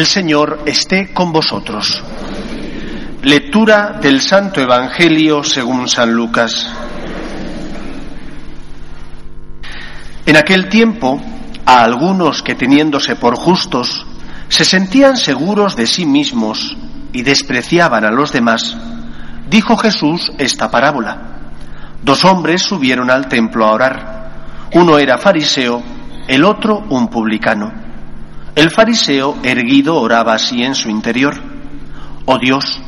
El Señor esté con vosotros. Lectura del Santo Evangelio según San Lucas. En aquel tiempo, a algunos que teniéndose por justos, se sentían seguros de sí mismos y despreciaban a los demás, dijo Jesús esta parábola. Dos hombres subieron al templo a orar. Uno era fariseo, el otro un publicano. El fariseo erguido oraba así en su interior. Oh Dios,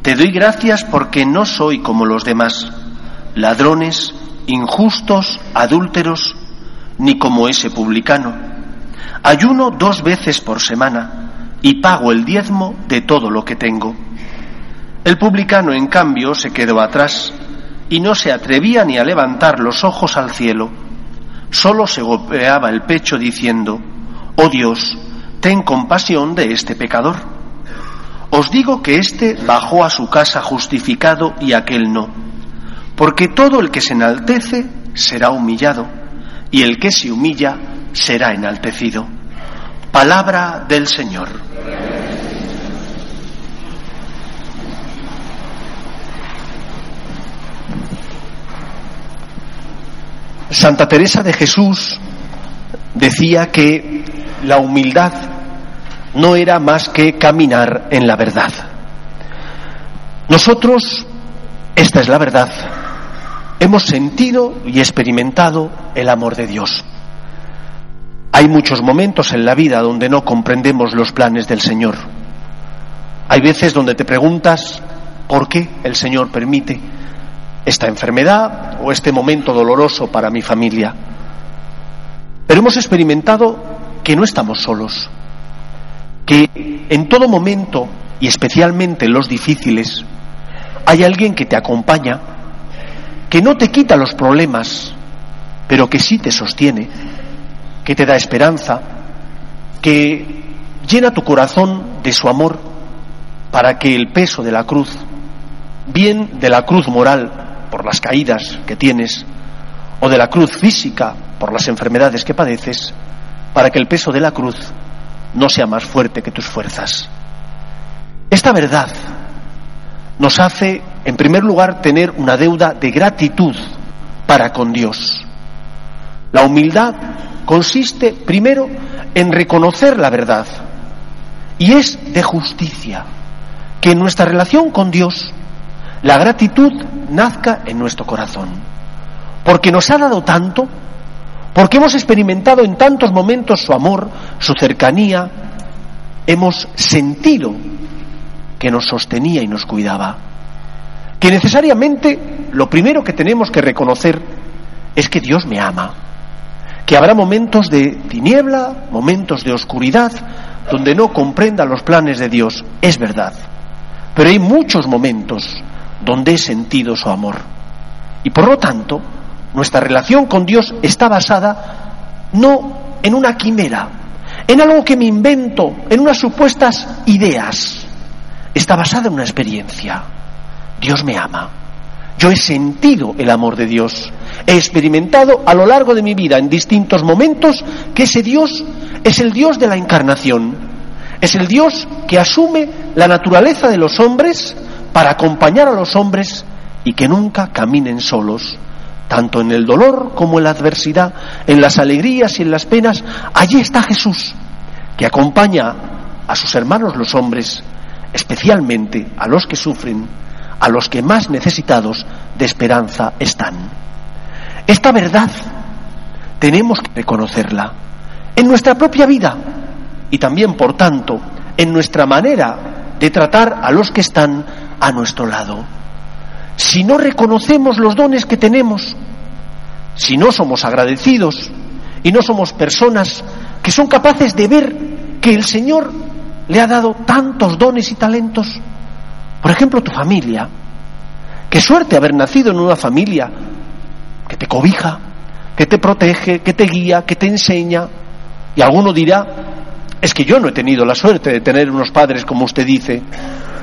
te doy gracias porque no soy como los demás, ladrones, injustos, adúlteros, ni como ese publicano. Ayuno dos veces por semana y pago el diezmo de todo lo que tengo. El publicano, en cambio, se quedó atrás y no se atrevía ni a levantar los ojos al cielo. Solo se golpeaba el pecho diciendo, Oh Dios, ten compasión de este pecador. Os digo que éste bajó a su casa justificado y aquel no, porque todo el que se enaltece será humillado, y el que se humilla será enaltecido. Palabra del Señor. Santa Teresa de Jesús decía que la humildad no era más que caminar en la verdad. Nosotros, esta es la verdad, hemos sentido y experimentado el amor de Dios. Hay muchos momentos en la vida donde no comprendemos los planes del Señor. Hay veces donde te preguntas por qué el Señor permite esta enfermedad o este momento doloroso para mi familia. Pero hemos experimentado que no estamos solos, que en todo momento y especialmente en los difíciles hay alguien que te acompaña, que no te quita los problemas, pero que sí te sostiene, que te da esperanza, que llena tu corazón de su amor para que el peso de la cruz, bien de la cruz moral por las caídas que tienes, o de la cruz física por las enfermedades que padeces, para que el peso de la cruz no sea más fuerte que tus fuerzas. Esta verdad nos hace, en primer lugar, tener una deuda de gratitud para con Dios. La humildad consiste, primero, en reconocer la verdad y es de justicia que en nuestra relación con Dios la gratitud nazca en nuestro corazón, porque nos ha dado tanto porque hemos experimentado en tantos momentos su amor, su cercanía, hemos sentido que nos sostenía y nos cuidaba. Que necesariamente lo primero que tenemos que reconocer es que Dios me ama, que habrá momentos de tiniebla, momentos de oscuridad, donde no comprenda los planes de Dios, es verdad, pero hay muchos momentos donde he sentido su amor. Y por lo tanto, nuestra relación con Dios está basada no en una quimera, en algo que me invento, en unas supuestas ideas. Está basada en una experiencia. Dios me ama. Yo he sentido el amor de Dios. He experimentado a lo largo de mi vida en distintos momentos que ese Dios es el Dios de la encarnación. Es el Dios que asume la naturaleza de los hombres para acompañar a los hombres y que nunca caminen solos tanto en el dolor como en la adversidad, en las alegrías y en las penas, allí está Jesús, que acompaña a sus hermanos los hombres, especialmente a los que sufren, a los que más necesitados de esperanza están. Esta verdad tenemos que reconocerla en nuestra propia vida y también, por tanto, en nuestra manera de tratar a los que están a nuestro lado. Si no reconocemos los dones que tenemos, si no somos agradecidos y no somos personas que son capaces de ver que el Señor le ha dado tantos dones y talentos, por ejemplo, tu familia, qué suerte haber nacido en una familia que te cobija, que te protege, que te guía, que te enseña. Y alguno dirá, es que yo no he tenido la suerte de tener unos padres como usted dice,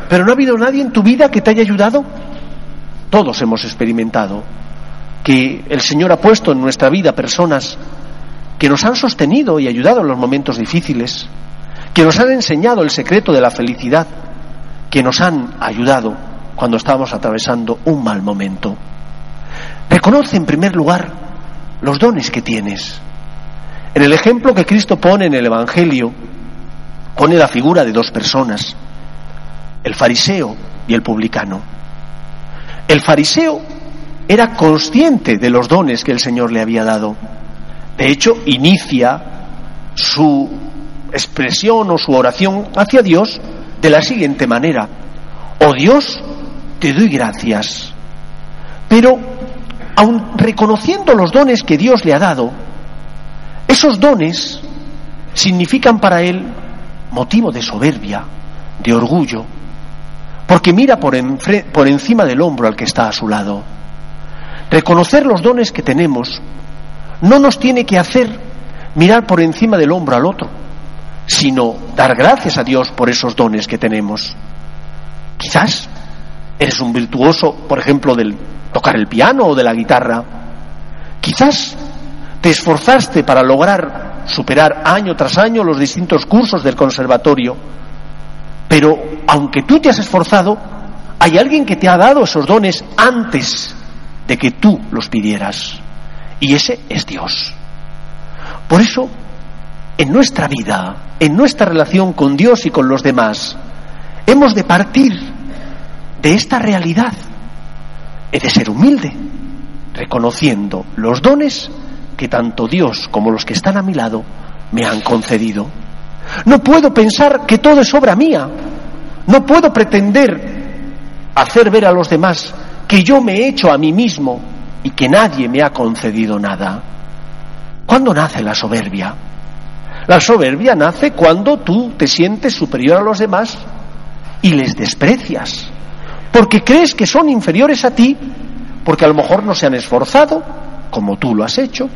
pero ¿no ha habido nadie en tu vida que te haya ayudado? Todos hemos experimentado que el Señor ha puesto en nuestra vida personas que nos han sostenido y ayudado en los momentos difíciles, que nos han enseñado el secreto de la felicidad, que nos han ayudado cuando estábamos atravesando un mal momento. Reconoce en primer lugar los dones que tienes. En el ejemplo que Cristo pone en el Evangelio, pone la figura de dos personas, el fariseo y el publicano. El fariseo era consciente de los dones que el Señor le había dado. De hecho, inicia su expresión o su oración hacia Dios de la siguiente manera. Oh Dios, te doy gracias. Pero, aun reconociendo los dones que Dios le ha dado, esos dones significan para él motivo de soberbia, de orgullo, porque mira por, por encima del hombro al que está a su lado. Reconocer los dones que tenemos no nos tiene que hacer mirar por encima del hombro al otro, sino dar gracias a Dios por esos dones que tenemos. Quizás eres un virtuoso, por ejemplo, del tocar el piano o de la guitarra. Quizás te esforzaste para lograr superar año tras año los distintos cursos del conservatorio pero aunque tú te has esforzado, hay alguien que te ha dado esos dones antes de que tú los pidieras. Y ese es Dios. Por eso, en nuestra vida, en nuestra relación con Dios y con los demás, hemos de partir de esta realidad. He de ser humilde, reconociendo los dones que tanto Dios como los que están a mi lado me han concedido. No puedo pensar que todo es obra mía. No puedo pretender hacer ver a los demás que yo me he hecho a mí mismo y que nadie me ha concedido nada. ¿Cuándo nace la soberbia? La soberbia nace cuando tú te sientes superior a los demás y les desprecias, porque crees que son inferiores a ti, porque a lo mejor no se han esforzado como tú lo has hecho,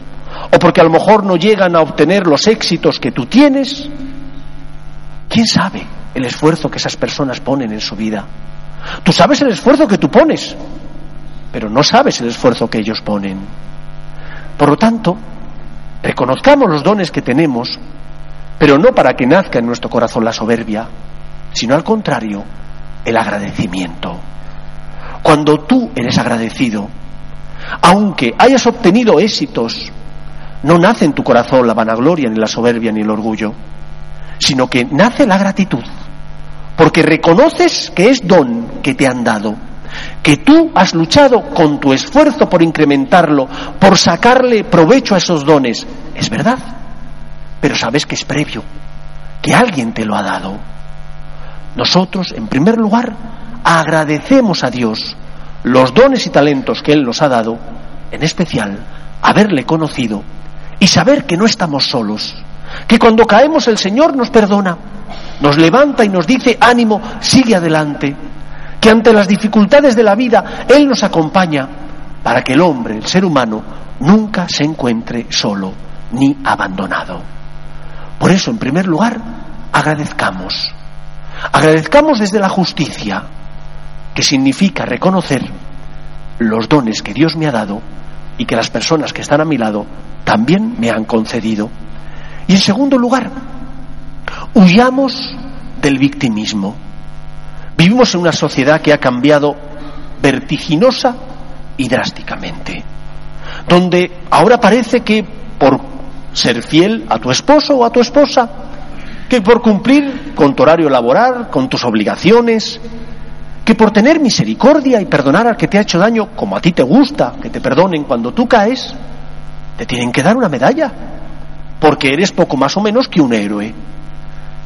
o porque a lo mejor no llegan a obtener los éxitos que tú tienes, ¿Quién sabe el esfuerzo que esas personas ponen en su vida? Tú sabes el esfuerzo que tú pones, pero no sabes el esfuerzo que ellos ponen. Por lo tanto, reconozcamos los dones que tenemos, pero no para que nazca en nuestro corazón la soberbia, sino al contrario, el agradecimiento. Cuando tú eres agradecido, aunque hayas obtenido éxitos, no nace en tu corazón la vanagloria, ni la soberbia, ni el orgullo sino que nace la gratitud, porque reconoces que es don que te han dado, que tú has luchado con tu esfuerzo por incrementarlo, por sacarle provecho a esos dones. Es verdad, pero sabes que es previo, que alguien te lo ha dado. Nosotros, en primer lugar, agradecemos a Dios los dones y talentos que Él nos ha dado, en especial haberle conocido y saber que no estamos solos, que cuando caemos el Señor nos perdona, nos levanta y nos dice, ánimo, sigue adelante, que ante las dificultades de la vida Él nos acompaña para que el hombre, el ser humano, nunca se encuentre solo ni abandonado. Por eso, en primer lugar, agradezcamos. Agradezcamos desde la justicia, que significa reconocer los dones que Dios me ha dado y que las personas que están a mi lado también me han concedido. Y en segundo lugar, huyamos del victimismo. Vivimos en una sociedad que ha cambiado vertiginosa y drásticamente, donde ahora parece que por ser fiel a tu esposo o a tu esposa, que por cumplir con tu horario laboral, con tus obligaciones, que por tener misericordia y perdonar al que te ha hecho daño, como a ti te gusta, que te perdonen cuando tú caes, te tienen que dar una medalla, porque eres poco más o menos que un héroe.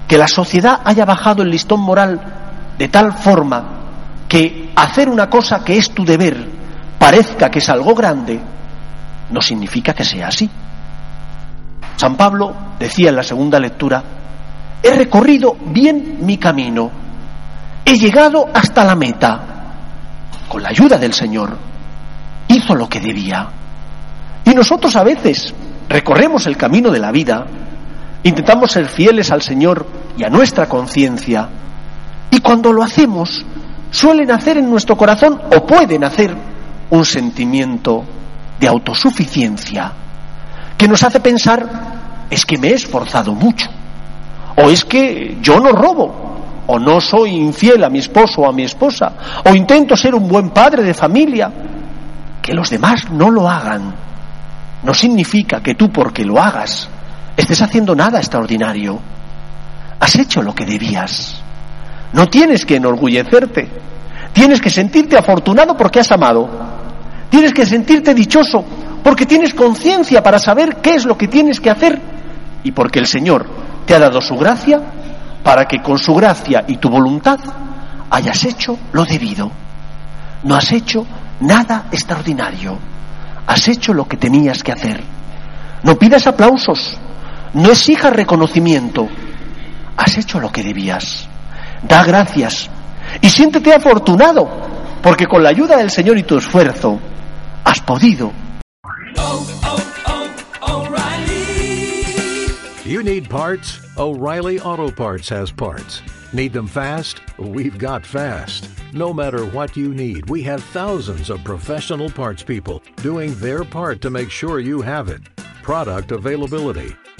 Que la sociedad haya bajado el listón moral de tal forma que hacer una cosa que es tu deber parezca que es algo grande, no significa que sea así. San Pablo decía en la segunda lectura, he recorrido bien mi camino, he llegado hasta la meta, con la ayuda del Señor, hizo lo que debía. Y nosotros a veces recorremos el camino de la vida, intentamos ser fieles al Señor y a nuestra conciencia, y cuando lo hacemos, suelen hacer en nuestro corazón o pueden hacer un sentimiento de autosuficiencia que nos hace pensar es que me he esforzado mucho o es que yo no robo o no soy infiel a mi esposo o a mi esposa o intento ser un buen padre de familia. Que los demás no lo hagan no significa que tú porque lo hagas estés haciendo nada extraordinario has hecho lo que debías no tienes que enorgullecerte. Tienes que sentirte afortunado porque has amado. Tienes que sentirte dichoso porque tienes conciencia para saber qué es lo que tienes que hacer y porque el Señor te ha dado su gracia para que con su gracia y tu voluntad hayas hecho lo debido. No has hecho nada extraordinario. Has hecho lo que tenías que hacer. No pidas aplausos. No exijas reconocimiento. Has hecho lo que debías. Da gracias y siéntete afortunado, porque con la ayuda del Señor y tu esfuerzo has podido. You need parts? O'Reilly Auto Parts has parts. Need them fast? We've got fast. No matter what you need, we have thousands of professional parts people doing their part to make sure you have it. Product availability.